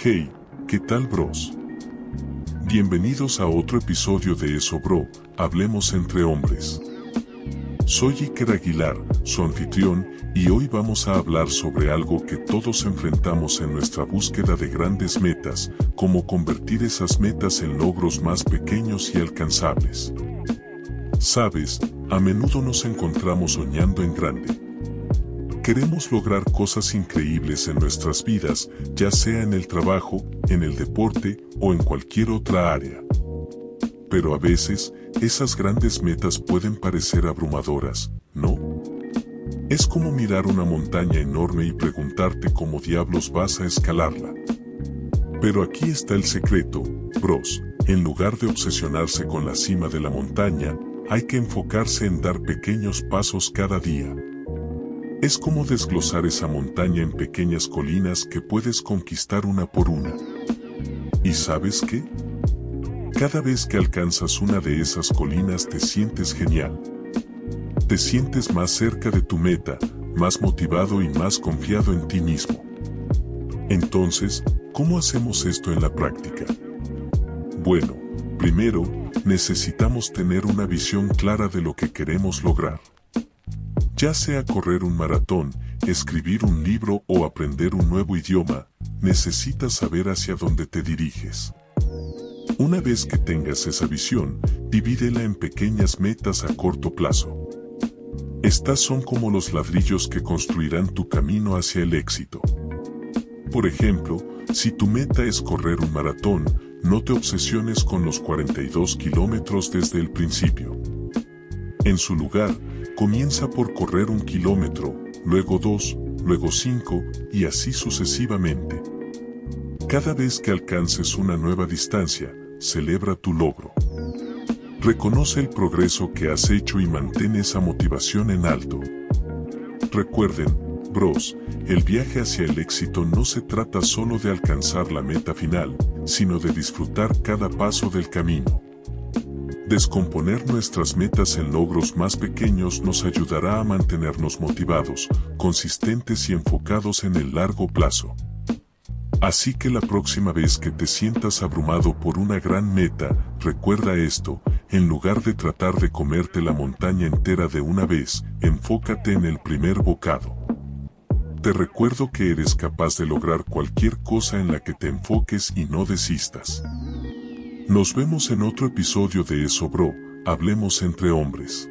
Hey, ¿qué tal bros? Bienvenidos a otro episodio de Eso Bro, Hablemos entre hombres. Soy Iker Aguilar, su anfitrión, y hoy vamos a hablar sobre algo que todos enfrentamos en nuestra búsqueda de grandes metas, cómo convertir esas metas en logros más pequeños y alcanzables. Sabes, a menudo nos encontramos soñando en grande Queremos lograr cosas increíbles en nuestras vidas, ya sea en el trabajo, en el deporte o en cualquier otra área. Pero a veces, esas grandes metas pueden parecer abrumadoras, ¿no? Es como mirar una montaña enorme y preguntarte cómo diablos vas a escalarla. Pero aquí está el secreto, bros, en lugar de obsesionarse con la cima de la montaña, hay que enfocarse en dar pequeños pasos cada día. Es como desglosar esa montaña en pequeñas colinas que puedes conquistar una por una. ¿Y sabes qué? Cada vez que alcanzas una de esas colinas te sientes genial. Te sientes más cerca de tu meta, más motivado y más confiado en ti mismo. Entonces, ¿cómo hacemos esto en la práctica? Bueno, primero, necesitamos tener una visión clara de lo que queremos lograr. Ya sea correr un maratón, escribir un libro o aprender un nuevo idioma, necesitas saber hacia dónde te diriges. Una vez que tengas esa visión, divídela en pequeñas metas a corto plazo. Estas son como los ladrillos que construirán tu camino hacia el éxito. Por ejemplo, si tu meta es correr un maratón, no te obsesiones con los 42 kilómetros desde el principio. En su lugar, Comienza por correr un kilómetro, luego dos, luego cinco, y así sucesivamente. Cada vez que alcances una nueva distancia, celebra tu logro. Reconoce el progreso que has hecho y mantén esa motivación en alto. Recuerden, bros, el viaje hacia el éxito no se trata solo de alcanzar la meta final, sino de disfrutar cada paso del camino. Descomponer nuestras metas en logros más pequeños nos ayudará a mantenernos motivados, consistentes y enfocados en el largo plazo. Así que la próxima vez que te sientas abrumado por una gran meta, recuerda esto, en lugar de tratar de comerte la montaña entera de una vez, enfócate en el primer bocado. Te recuerdo que eres capaz de lograr cualquier cosa en la que te enfoques y no desistas. Nos vemos en otro episodio de Eso Bro, Hablemos entre hombres.